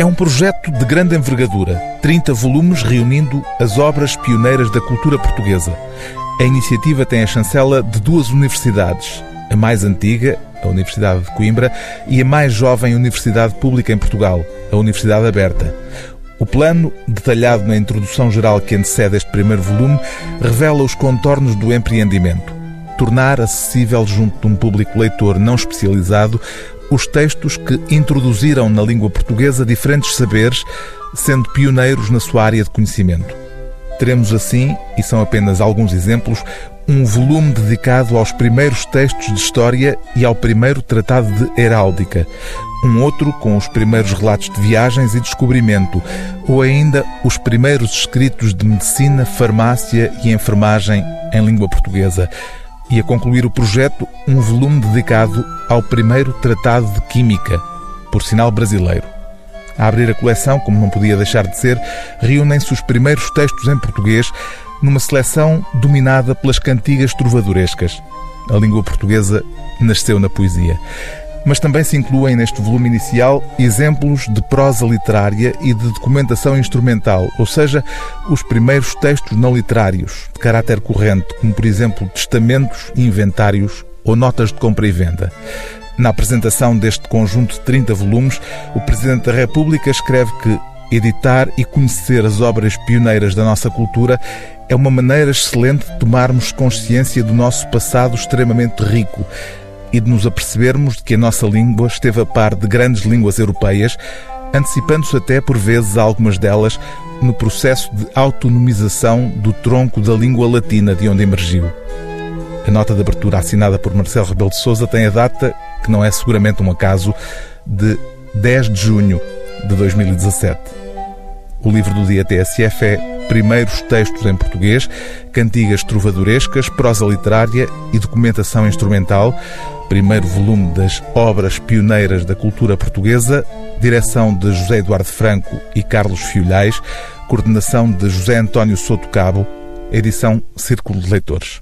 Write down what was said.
É um projeto de grande envergadura, 30 volumes reunindo as obras pioneiras da cultura portuguesa. A iniciativa tem a chancela de duas universidades, a mais antiga, a Universidade de Coimbra, e a mais jovem universidade pública em Portugal, a Universidade Aberta. O plano, detalhado na introdução geral que antecede este primeiro volume, revela os contornos do empreendimento. Tornar acessível junto de um público leitor não especializado os textos que introduziram na língua portuguesa diferentes saberes, sendo pioneiros na sua área de conhecimento. Teremos assim, e são apenas alguns exemplos, um volume dedicado aos primeiros textos de história e ao primeiro tratado de heráldica, um outro com os primeiros relatos de viagens e descobrimento, ou ainda os primeiros escritos de medicina, farmácia e enfermagem em língua portuguesa e a concluir o projeto um volume dedicado ao primeiro tratado de Química, por sinal brasileiro. A abrir a coleção, como não podia deixar de ser, reúnem-se os primeiros textos em português numa seleção dominada pelas cantigas trovadorescas. A língua portuguesa nasceu na poesia mas também se incluem neste volume inicial exemplos de prosa literária e de documentação instrumental, ou seja, os primeiros textos não literários, de caráter corrente, como por exemplo testamentos, inventários ou notas de compra e venda. Na apresentação deste conjunto de 30 volumes, o Presidente da República escreve que editar e conhecer as obras pioneiras da nossa cultura é uma maneira excelente de tomarmos consciência do nosso passado extremamente rico e de nos apercebermos de que a nossa língua esteve a par de grandes línguas europeias, antecipando-se até, por vezes, algumas delas no processo de autonomização do tronco da língua latina de onde emergiu. A nota de abertura assinada por Marcelo Rebelo de Sousa tem a data, que não é seguramente um acaso, de 10 de junho de 2017. O livro do dia TSF é Primeiros Textos em Português, Cantigas Trovadorescas, Prosa Literária e Documentação Instrumental, primeiro volume das obras pioneiras da cultura portuguesa, direção de José Eduardo Franco e Carlos Fiolhais, coordenação de José António Soto Cabo, edição Círculo de Leitores.